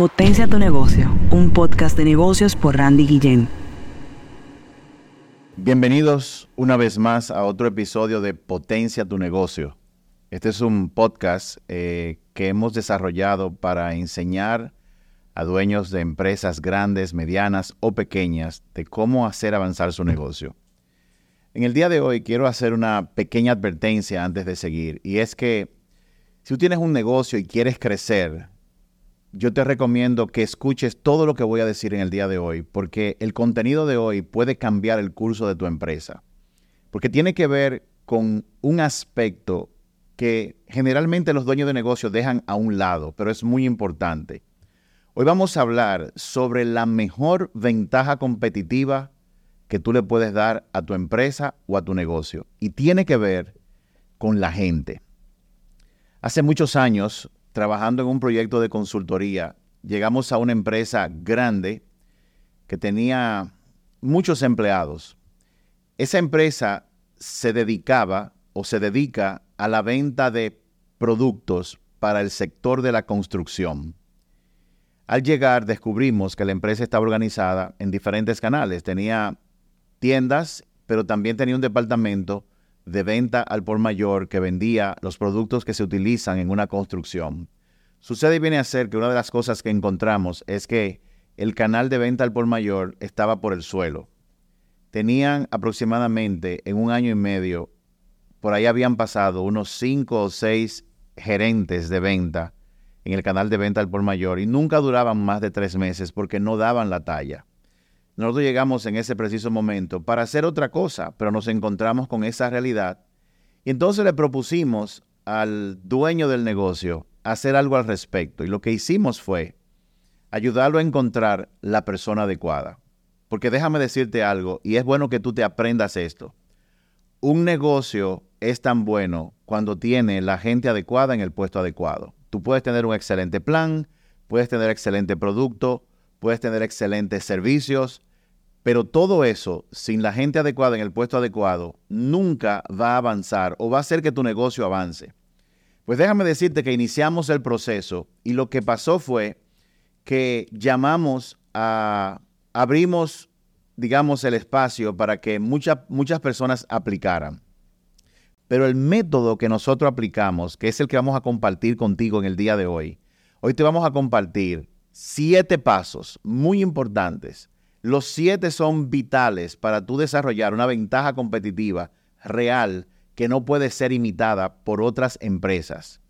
Potencia tu negocio, un podcast de negocios por Randy Guillén. Bienvenidos una vez más a otro episodio de Potencia tu negocio. Este es un podcast eh, que hemos desarrollado para enseñar a dueños de empresas grandes, medianas o pequeñas de cómo hacer avanzar su negocio. En el día de hoy quiero hacer una pequeña advertencia antes de seguir y es que si tú tienes un negocio y quieres crecer, yo te recomiendo que escuches todo lo que voy a decir en el día de hoy, porque el contenido de hoy puede cambiar el curso de tu empresa, porque tiene que ver con un aspecto que generalmente los dueños de negocios dejan a un lado, pero es muy importante. Hoy vamos a hablar sobre la mejor ventaja competitiva que tú le puedes dar a tu empresa o a tu negocio, y tiene que ver con la gente. Hace muchos años trabajando en un proyecto de consultoría, llegamos a una empresa grande que tenía muchos empleados. Esa empresa se dedicaba o se dedica a la venta de productos para el sector de la construcción. Al llegar descubrimos que la empresa estaba organizada en diferentes canales. Tenía tiendas, pero también tenía un departamento de venta al por mayor que vendía los productos que se utilizan en una construcción. Sucede y viene a ser que una de las cosas que encontramos es que el canal de venta al por mayor estaba por el suelo. Tenían aproximadamente en un año y medio, por ahí habían pasado unos cinco o seis gerentes de venta en el canal de venta al por mayor y nunca duraban más de tres meses porque no daban la talla. Nosotros llegamos en ese preciso momento para hacer otra cosa, pero nos encontramos con esa realidad. Y entonces le propusimos al dueño del negocio hacer algo al respecto. Y lo que hicimos fue ayudarlo a encontrar la persona adecuada. Porque déjame decirte algo, y es bueno que tú te aprendas esto. Un negocio es tan bueno cuando tiene la gente adecuada en el puesto adecuado. Tú puedes tener un excelente plan, puedes tener excelente producto, puedes tener excelentes servicios, pero todo eso, sin la gente adecuada en el puesto adecuado, nunca va a avanzar o va a hacer que tu negocio avance. Pues déjame decirte que iniciamos el proceso y lo que pasó fue que llamamos a, abrimos, digamos, el espacio para que muchas muchas personas aplicaran. Pero el método que nosotros aplicamos, que es el que vamos a compartir contigo en el día de hoy, hoy te vamos a compartir siete pasos muy importantes los siete son vitales para tú desarrollar una ventaja competitiva real que no puede ser imitada por otras empresas.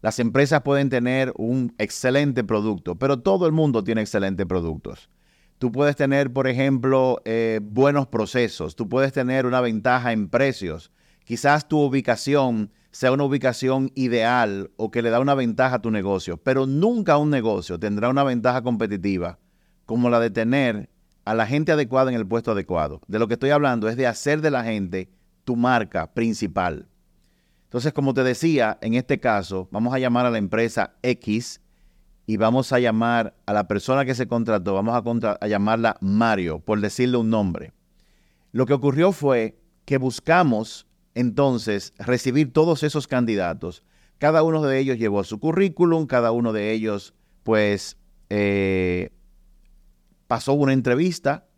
Las empresas pueden tener un excelente producto, pero todo el mundo tiene excelentes productos. Tú puedes tener, por ejemplo, eh, buenos procesos, tú puedes tener una ventaja en precios. Quizás tu ubicación sea una ubicación ideal o que le da una ventaja a tu negocio, pero nunca un negocio tendrá una ventaja competitiva como la de tener a la gente adecuada en el puesto adecuado. De lo que estoy hablando es de hacer de la gente tu marca principal. Entonces, como te decía, en este caso, vamos a llamar a la empresa X y vamos a llamar a la persona que se contrató, vamos a, llamarla Mario, por decirle un nombre. Lo que ocurrió fue que buscamos entonces recibir todos esos candidatos. Cada uno de ellos llevó su currículum, cada uno de ellos pues eh, pasó una entrevista,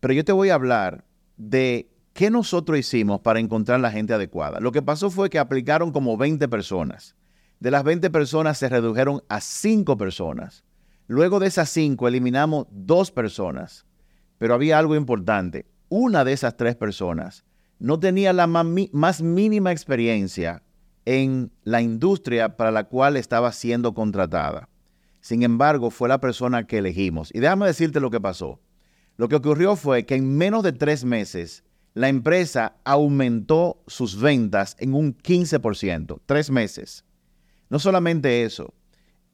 pero yo te voy a hablar de qué nosotros hicimos para encontrar la gente adecuada. Lo que pasó fue que aplicaron como 20 personas. De las 20 personas se redujeron a 5 personas. Luego de esas 5 eliminamos 2 personas. Pero había algo importante. Una de esas 3 personas no tenía la más mínima experiencia en la industria para la cual estaba siendo contratada. Sin embargo, fue la persona que elegimos. Y déjame decirte lo que pasó. Lo que ocurrió fue que en menos de tres meses, la empresa aumentó sus ventas en un 15%. Tres meses. No solamente eso.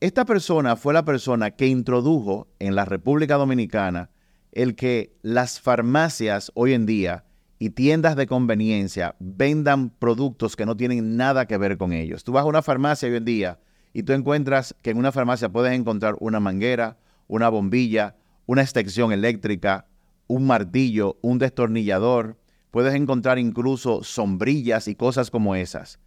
Esta persona fue la persona que introdujo en la República Dominicana el que las farmacias hoy en día y tiendas de conveniencia vendan productos que no tienen nada que ver con ellos. Tú vas a una farmacia hoy en día y tú encuentras que en una farmacia puedes encontrar una manguera, una bombilla, una extensión eléctrica, un martillo, un destornillador, puedes encontrar incluso sombrillas y cosas como esas.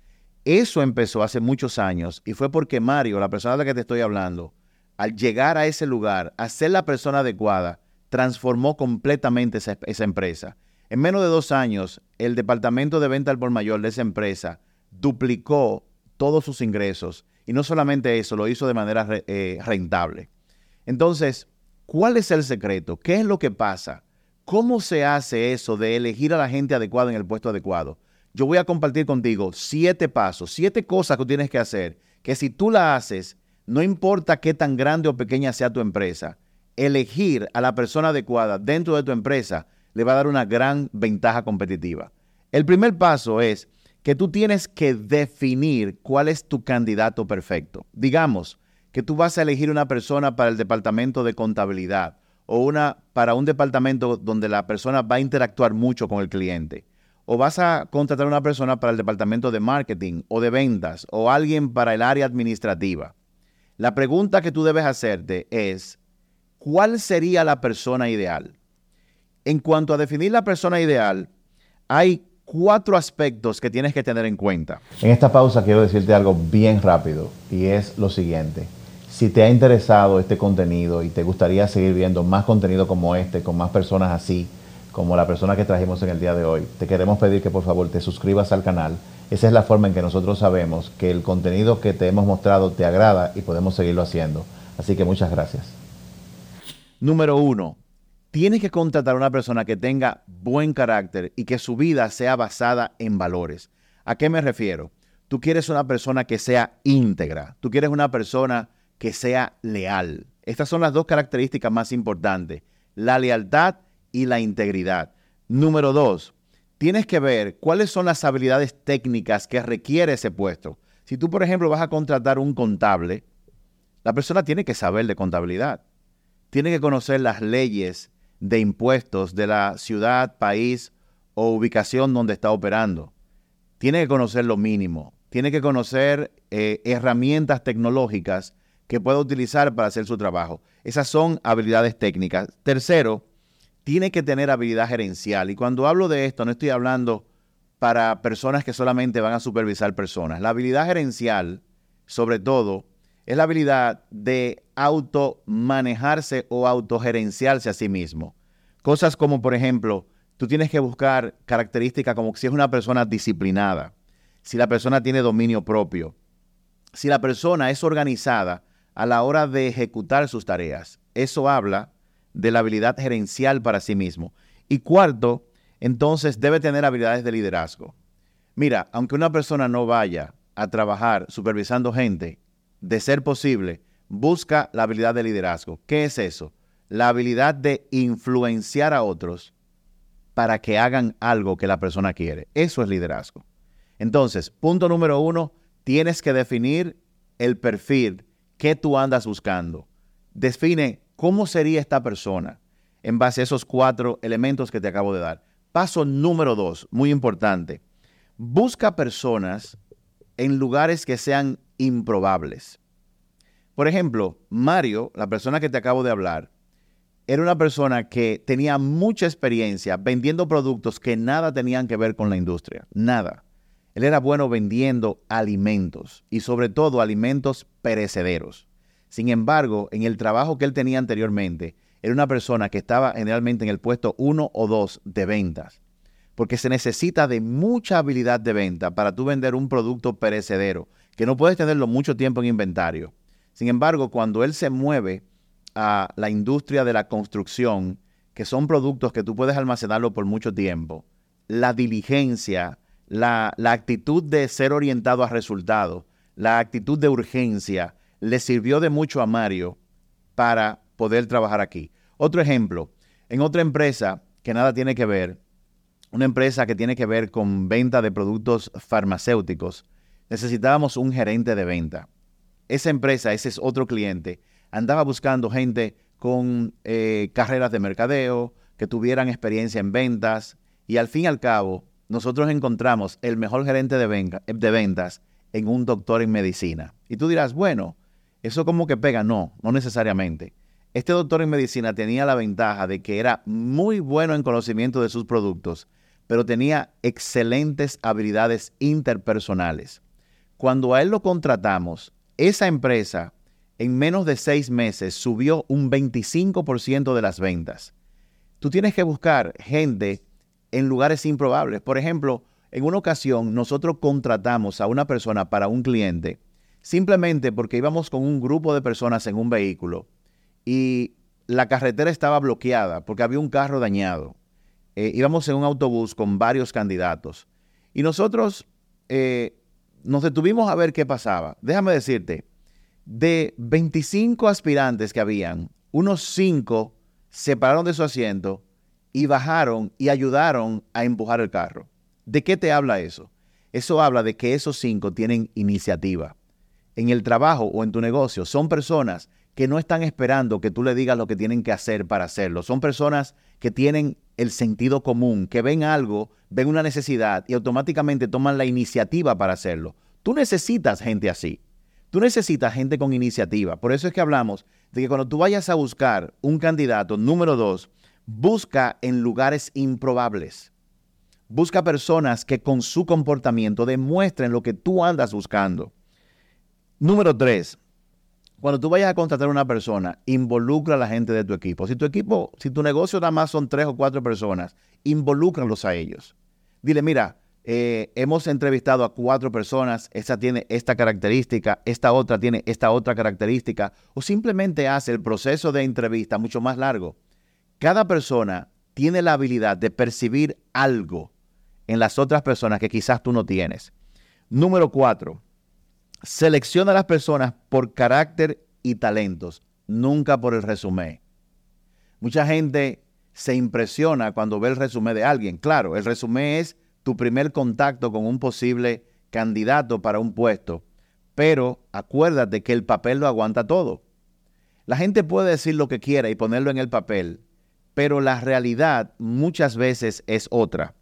Eso empezó hace muchos años y fue porque Mario, la persona de la que te estoy hablando, al llegar a ese lugar, a ser la persona adecuada, transformó completamente esa, esa empresa. En menos de dos años, el departamento de venta al por mayor de esa empresa duplicó todos sus ingresos y no solamente eso, lo hizo de manera eh, rentable. Entonces, ¿cuál es el secreto? ¿Qué es lo que pasa? ¿Cómo se hace eso de elegir a la gente adecuada en el puesto adecuado? Yo voy a compartir contigo siete pasos, siete cosas que tienes que hacer, que si tú la haces, no importa qué tan grande o pequeña sea tu empresa, elegir a la persona adecuada dentro de tu empresa le va a dar una gran ventaja competitiva. El primer paso es que tú tienes que definir cuál es tu candidato perfecto. Digamos que tú vas a elegir una persona para el departamento de contabilidad o una para un departamento donde la persona va a interactuar mucho con el cliente. O vas a contratar una persona para el departamento de marketing o de ventas o alguien para el área administrativa. La pregunta que tú debes hacerte es, ¿cuál sería la persona ideal? En cuanto a definir la persona ideal, hay cuatro aspectos que tienes que tener en cuenta. En esta pausa quiero decirte algo bien rápido y es lo siguiente. Si te ha interesado este contenido y te gustaría seguir viendo más contenido como este, con más personas así, como la persona que trajimos en el día de hoy, te queremos pedir que por favor te suscribas al canal. Esa es la forma en que nosotros sabemos que el contenido que te hemos mostrado te agrada y podemos seguirlo haciendo. Así que muchas gracias. Número uno, tienes que contratar a una persona que tenga buen carácter y que su vida sea basada en valores. ¿A qué me refiero? Tú quieres una persona que sea íntegra, tú quieres una persona que sea leal. Estas son las dos características más importantes, la lealtad y la integridad. Número dos, tienes que ver cuáles son las habilidades técnicas que requiere ese puesto. Si tú, por ejemplo, vas a contratar un contable, la persona tiene que saber de contabilidad, tiene que conocer las leyes de impuestos de la ciudad, país o ubicación donde está operando. Tiene que conocer lo mínimo, tiene que conocer eh, herramientas tecnológicas que pueda utilizar para hacer su trabajo. Esas son habilidades técnicas. Tercero, tiene que tener habilidad gerencial. Y cuando hablo de esto, no estoy hablando para personas que solamente van a supervisar personas. La habilidad gerencial, sobre todo, es la habilidad de automanejarse o autogerenciarse a sí mismo. Cosas como, por ejemplo, tú tienes que buscar características como si es una persona disciplinada, si la persona tiene dominio propio, si la persona es organizada a la hora de ejecutar sus tareas. Eso habla de la habilidad gerencial para sí mismo. Y cuarto, entonces debe tener habilidades de liderazgo. Mira, aunque una persona no vaya a trabajar supervisando gente, de ser posible, busca la habilidad de liderazgo. ¿Qué es eso? La habilidad de influenciar a otros para que hagan algo que la persona quiere. Eso es liderazgo. Entonces, punto número uno, tienes que definir el perfil que tú andas buscando. Define cómo sería esta persona en base a esos cuatro elementos que te acabo de dar. Paso número dos, muy importante. Busca personas en lugares que sean improbables. Por ejemplo, Mario, la persona que te acabo de hablar, era una persona que tenía mucha experiencia vendiendo productos que nada tenían que ver con la industria, nada. Él era bueno vendiendo alimentos y sobre todo alimentos perecederos. Sin embargo, en el trabajo que él tenía anteriormente, era una persona que estaba generalmente en el puesto uno o dos de ventas, porque se necesita de mucha habilidad de venta para tú vender un producto perecedero que no puedes tenerlo mucho tiempo en inventario. Sin embargo, cuando él se mueve a la industria de la construcción, que son productos que tú puedes almacenarlo por mucho tiempo, la diligencia, la, actitud de ser orientado a resultados, la actitud de urgencia, le sirvió de mucho a Mario para poder trabajar aquí. Otro ejemplo, en otra empresa que nada tiene que ver, una empresa que tiene que ver con venta de productos farmacéuticos, necesitábamos un gerente de venta. Esa empresa, ese es otro cliente, andaba buscando gente con eh, carreras de mercadeo, que tuvieran experiencia en ventas, y al fin y al cabo, nosotros encontramos el mejor gerente de, de ventas en un doctor en medicina. Y tú dirás, bueno, eso como que pega, no, no necesariamente. Este doctor en medicina tenía la ventaja de que era muy bueno en conocimiento de sus productos, pero tenía excelentes habilidades interpersonales. Cuando a él lo contratamos, esa empresa en menos de seis meses subió un 25% de las ventas. Tú tienes que buscar gente en lugares improbables. Por ejemplo, en una ocasión nosotros contratamos a una persona para un cliente simplemente porque íbamos con un grupo de personas en un vehículo y la carretera estaba bloqueada porque había un carro dañado. Eh, íbamos en un autobús con varios candidatos y nosotros eh, nos detuvimos a ver qué pasaba. Déjame decirte, de 25 aspirantes que habían, unos 5 se pararon de su asiento y bajaron y ayudaron a empujar el carro. ¿De qué te habla eso? Eso habla de que esos cinco tienen iniciativa. En el trabajo o en tu negocio son personas que no están esperando que tú le digas lo que tienen que hacer para hacerlo. Son personas que tienen el sentido común, que ven algo, ven una necesidad y automáticamente toman la iniciativa para hacerlo. Tú necesitas gente así. Tú necesitas gente con iniciativa. Por eso es que hablamos de que cuando tú vayas a buscar un candidato, número dos, busca en lugares improbables. Busca personas que con su comportamiento demuestren lo que tú andas buscando. Número tres, cuando tú vayas a contratar a una persona, involucra a la gente de tu equipo. Si tu equipo, si tu negocio nada más son tres o cuatro personas, involúcralos a ellos. Dile, mira, eh, hemos entrevistado a cuatro personas, esta tiene esta característica, esta otra tiene esta otra característica, o simplemente hace el proceso de entrevista mucho más largo. Cada persona tiene la habilidad de percibir algo en las otras personas que quizás tú no tienes. Número cuatro, selecciona a las personas por carácter y talentos, nunca por el resumen. Mucha gente se impresiona cuando ve el resumen de alguien. Claro, el resumen es tu primer contacto con un posible candidato para un puesto, pero acuérdate que el papel lo aguanta todo. La gente puede decir lo que quiera y ponerlo en el papel, pero la realidad muchas veces es otra.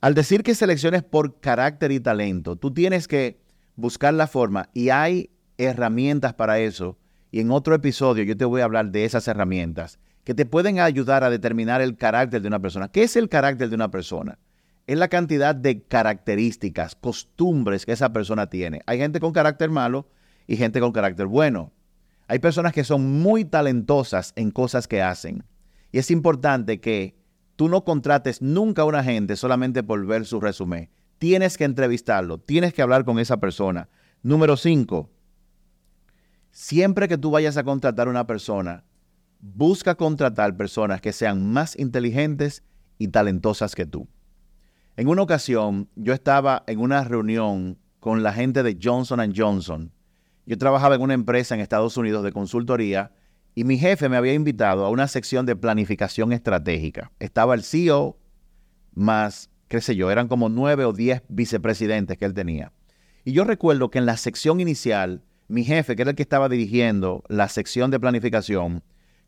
Al decir que selecciones por carácter y talento, tú tienes que buscar la forma y hay herramientas para eso. Y en otro episodio yo te voy a hablar de esas herramientas que te pueden ayudar a determinar el carácter de una persona. ¿Qué es el carácter de una persona? Es la cantidad de características, costumbres que esa persona tiene. Hay gente con carácter malo y gente con carácter bueno. Hay personas que son muy talentosas en cosas que hacen. Y es importante que Tú no contrates nunca a una gente solamente por ver su resumen. Tienes que entrevistarlo, tienes que hablar con esa persona. Número cinco, siempre que tú vayas a contratar a una persona, busca contratar personas que sean más inteligentes y talentosas que tú. En una ocasión, yo estaba en una reunión con la gente de Johnson Johnson. Yo trabajaba en una empresa en Estados Unidos de consultoría y mi jefe me había invitado a una sección de planificación estratégica. Estaba el CEO más, qué sé yo, eran como nueve o diez vicepresidentes que él tenía. Y yo recuerdo que en la sección inicial, mi jefe, que era el que estaba dirigiendo la sección de planificación,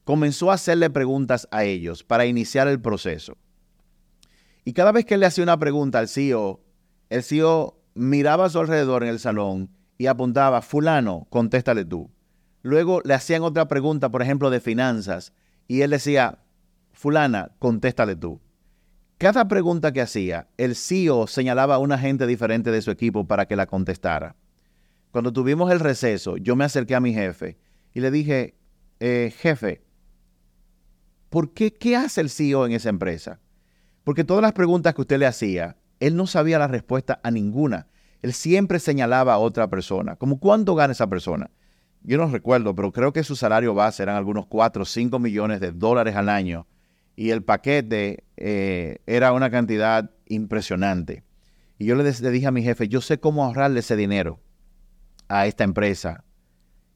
comenzó a hacerle preguntas a ellos para iniciar el proceso. Y cada vez que él le hacía una pregunta al CEO, el CEO miraba a su alrededor en el salón y apuntaba, fulano, contéstale tú. Luego le hacían otra pregunta, por ejemplo, de finanzas, y él decía, fulana, contéstale tú. Cada pregunta que hacía, el CEO señalaba a una gente diferente de su equipo para que la contestara. Cuando tuvimos el receso, yo me acerqué a mi jefe y le dije, eh, jefe, ¿por qué, qué hace el CEO en esa empresa? Porque todas las preguntas que usted le hacía, él no sabía la respuesta a ninguna. Él siempre señalaba a otra persona, como cuánto gana esa persona yo no recuerdo, pero creo que su salario base eran algunos 4 o 5 millones de dólares al año y el paquete eh, era una cantidad impresionante. Y yo le, le, dije a mi jefe, yo sé cómo ahorrarle ese dinero a esta empresa.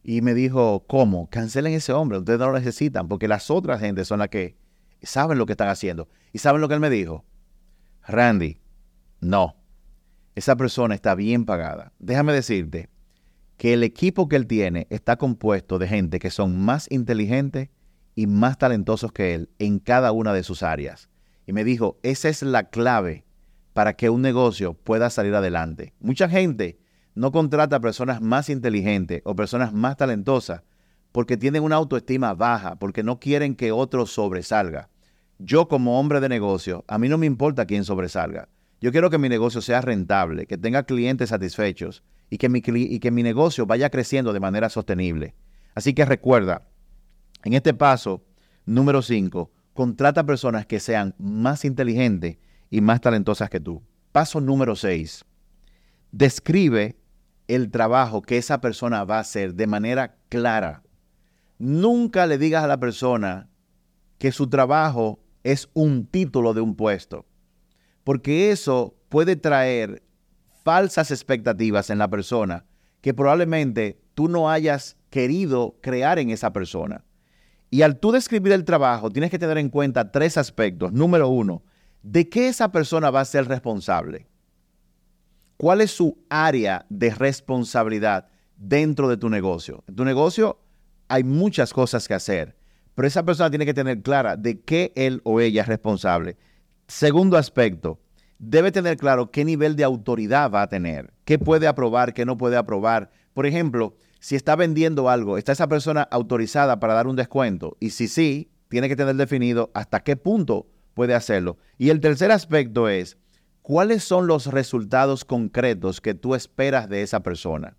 Y me dijo, ¿cómo? Cancelen ese hombre, ustedes no lo necesitan, porque las otras gentes son las que saben lo que están haciendo. ¿Y saben lo que él me dijo? Randy, no, esa persona está bien pagada. Déjame decirte que el equipo que él tiene está compuesto de gente que son más inteligentes y más talentosos que él en cada una de sus áreas. Y me dijo, esa es la clave para que un negocio pueda salir adelante. Mucha gente no contrata a personas más inteligentes o personas más talentosas porque tienen una autoestima baja, porque no quieren que otro sobresalga. Yo como hombre de negocio, a mí no me importa quién sobresalga. Yo quiero que mi negocio sea rentable, que tenga clientes satisfechos y que mi, y que mi negocio vaya creciendo de manera sostenible. Así que recuerda, en este paso número 5, contrata personas que sean más inteligentes y más talentosas que tú. Paso número 6, describe el trabajo que esa persona va a hacer de manera clara. Nunca le digas a la persona que su trabajo es un título de un puesto, porque eso puede traer falsas expectativas en la persona que probablemente tú no hayas querido crear en esa persona. Y al tú describir el trabajo, tienes que tener en cuenta tres aspectos. Número uno, ¿de qué esa persona va a ser responsable? ¿Cuál es su área de responsabilidad dentro de tu negocio? En tu negocio hay muchas cosas que hacer, pero esa persona tiene que tener clara de qué él o ella es responsable. Segundo aspecto, debe tener claro qué nivel de autoridad va a tener, qué puede aprobar, qué no puede aprobar. Por ejemplo, si está vendiendo algo, ¿está esa persona autorizada para dar un descuento? Y si sí, tiene que tener definido hasta qué punto puede hacerlo. Y el tercer aspecto es, ¿cuáles son los resultados concretos que tú esperas de esa persona?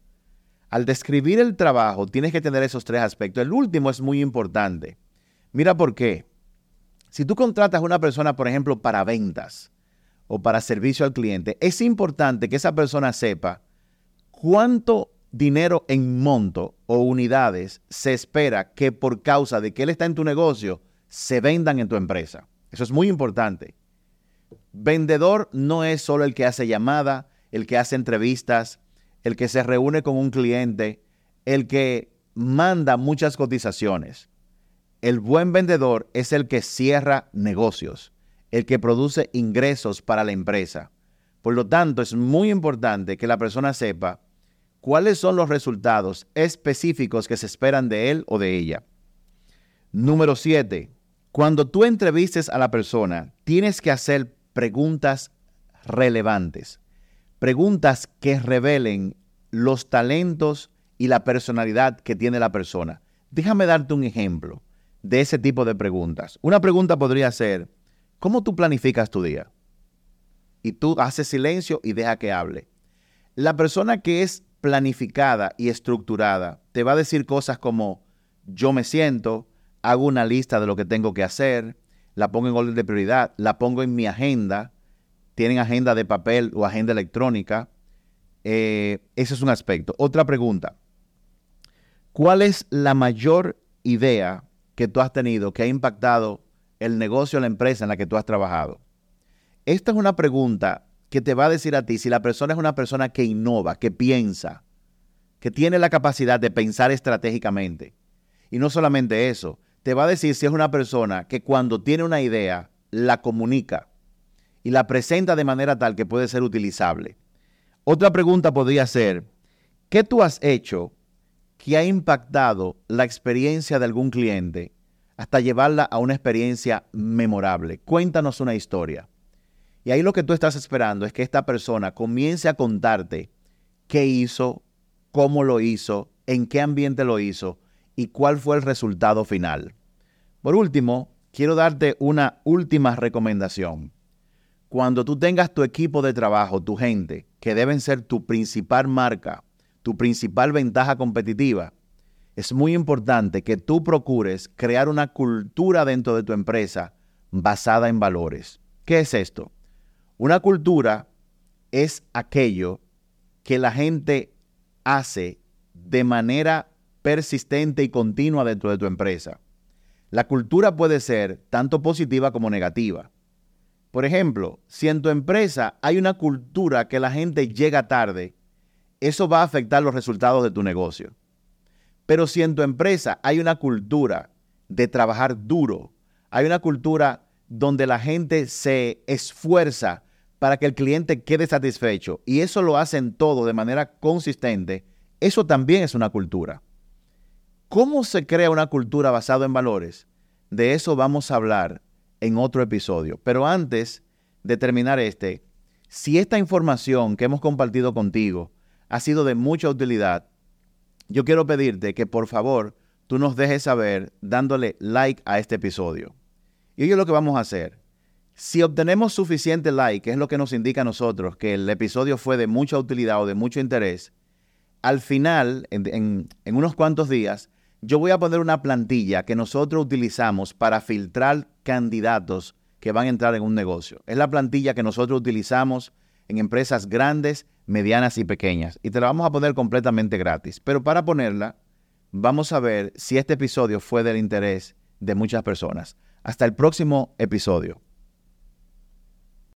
Al describir el trabajo, tienes que tener esos tres aspectos. El último es muy importante. Mira por qué. Si tú contratas a una persona, por ejemplo, para ventas o para servicio al cliente, es importante que esa persona sepa cuánto dinero en monto o unidades se espera que por causa de que él está en tu negocio se vendan en tu empresa. Eso es muy importante. Vendedor no es solo el que hace llamada, el que hace entrevistas, el que se reúne con un cliente, el que manda muchas cotizaciones. El buen vendedor es el que cierra negocios, el que produce ingresos para la empresa. Por lo tanto, es muy importante que la persona sepa cuáles son los resultados específicos que se esperan de él o de ella. Número 7. Cuando tú entrevistes a la persona, tienes que hacer preguntas relevantes, preguntas que revelen los talentos y la personalidad que tiene la persona. Déjame darte un ejemplo de ese tipo de preguntas. Una pregunta podría ser, ¿cómo tú planificas tu día? Y tú haces silencio y deja que hable. La persona que es planificada y estructurada te va a decir cosas como, yo me siento, hago una lista de lo que tengo que hacer, la pongo en orden de prioridad, la pongo en mi agenda, tienen agenda de papel o agenda electrónica. Eh, ese es un aspecto. Otra pregunta. ¿Cuál es la mayor idea que tú has tenido que ha impactado el negocio la empresa en la que tú has trabajado? Esta es una pregunta que te va a decir a ti si la persona es una persona que innova, que piensa, que tiene la capacidad de pensar estratégicamente. Y no solamente eso, te va a decir si es una persona que cuando tiene una idea, la comunica y la presenta de manera tal que puede ser utilizable. Otra pregunta podría ser, ¿qué tú has hecho que ha impactado la experiencia de algún cliente hasta llevarla a una experiencia memorable? Cuéntanos una historia. Y ahí lo que tú estás esperando es que esta persona comience a contarte qué hizo, cómo lo hizo, en qué ambiente lo hizo y cuál fue el resultado final. Por último, quiero darte una última recomendación. Cuando tú tengas tu equipo de trabajo, tu gente, que deben ser tu principal marca, tu principal ventaja competitiva, es muy importante que tú procures crear una cultura dentro de tu empresa basada en valores. ¿Qué es esto? Una cultura es aquello que la gente hace de manera persistente y continua dentro de tu empresa. La cultura puede ser tanto positiva como negativa. Por ejemplo, si en tu empresa hay una cultura que la gente llega tarde, eso va a afectar los resultados de tu negocio. Pero si en tu empresa hay una cultura de trabajar duro, hay una cultura donde la gente se esfuerza para que el cliente quede satisfecho y eso lo hacen todo de manera consistente, eso también es una cultura. ¿Cómo se crea una cultura basada en valores? De eso vamos a hablar en otro episodio. Pero antes de terminar este, si esta información que hemos compartido contigo ha sido de mucha utilidad, yo quiero pedirte que por favor tú nos dejes saber dándole like a este episodio. Y hoy es lo que vamos a hacer. Si obtenemos suficiente like, que es lo que nos indica a nosotros que el episodio fue de mucha utilidad o de mucho interés, al final, en, unos cuantos días, yo voy a poner una plantilla que nosotros utilizamos para filtrar candidatos que van a entrar en un negocio. Es la plantilla que nosotros utilizamos en empresas grandes, medianas y pequeñas. Y te la vamos a poner completamente gratis. Pero para ponerla, vamos a ver si este episodio fue del interés de muchas personas. Hasta el próximo episodio.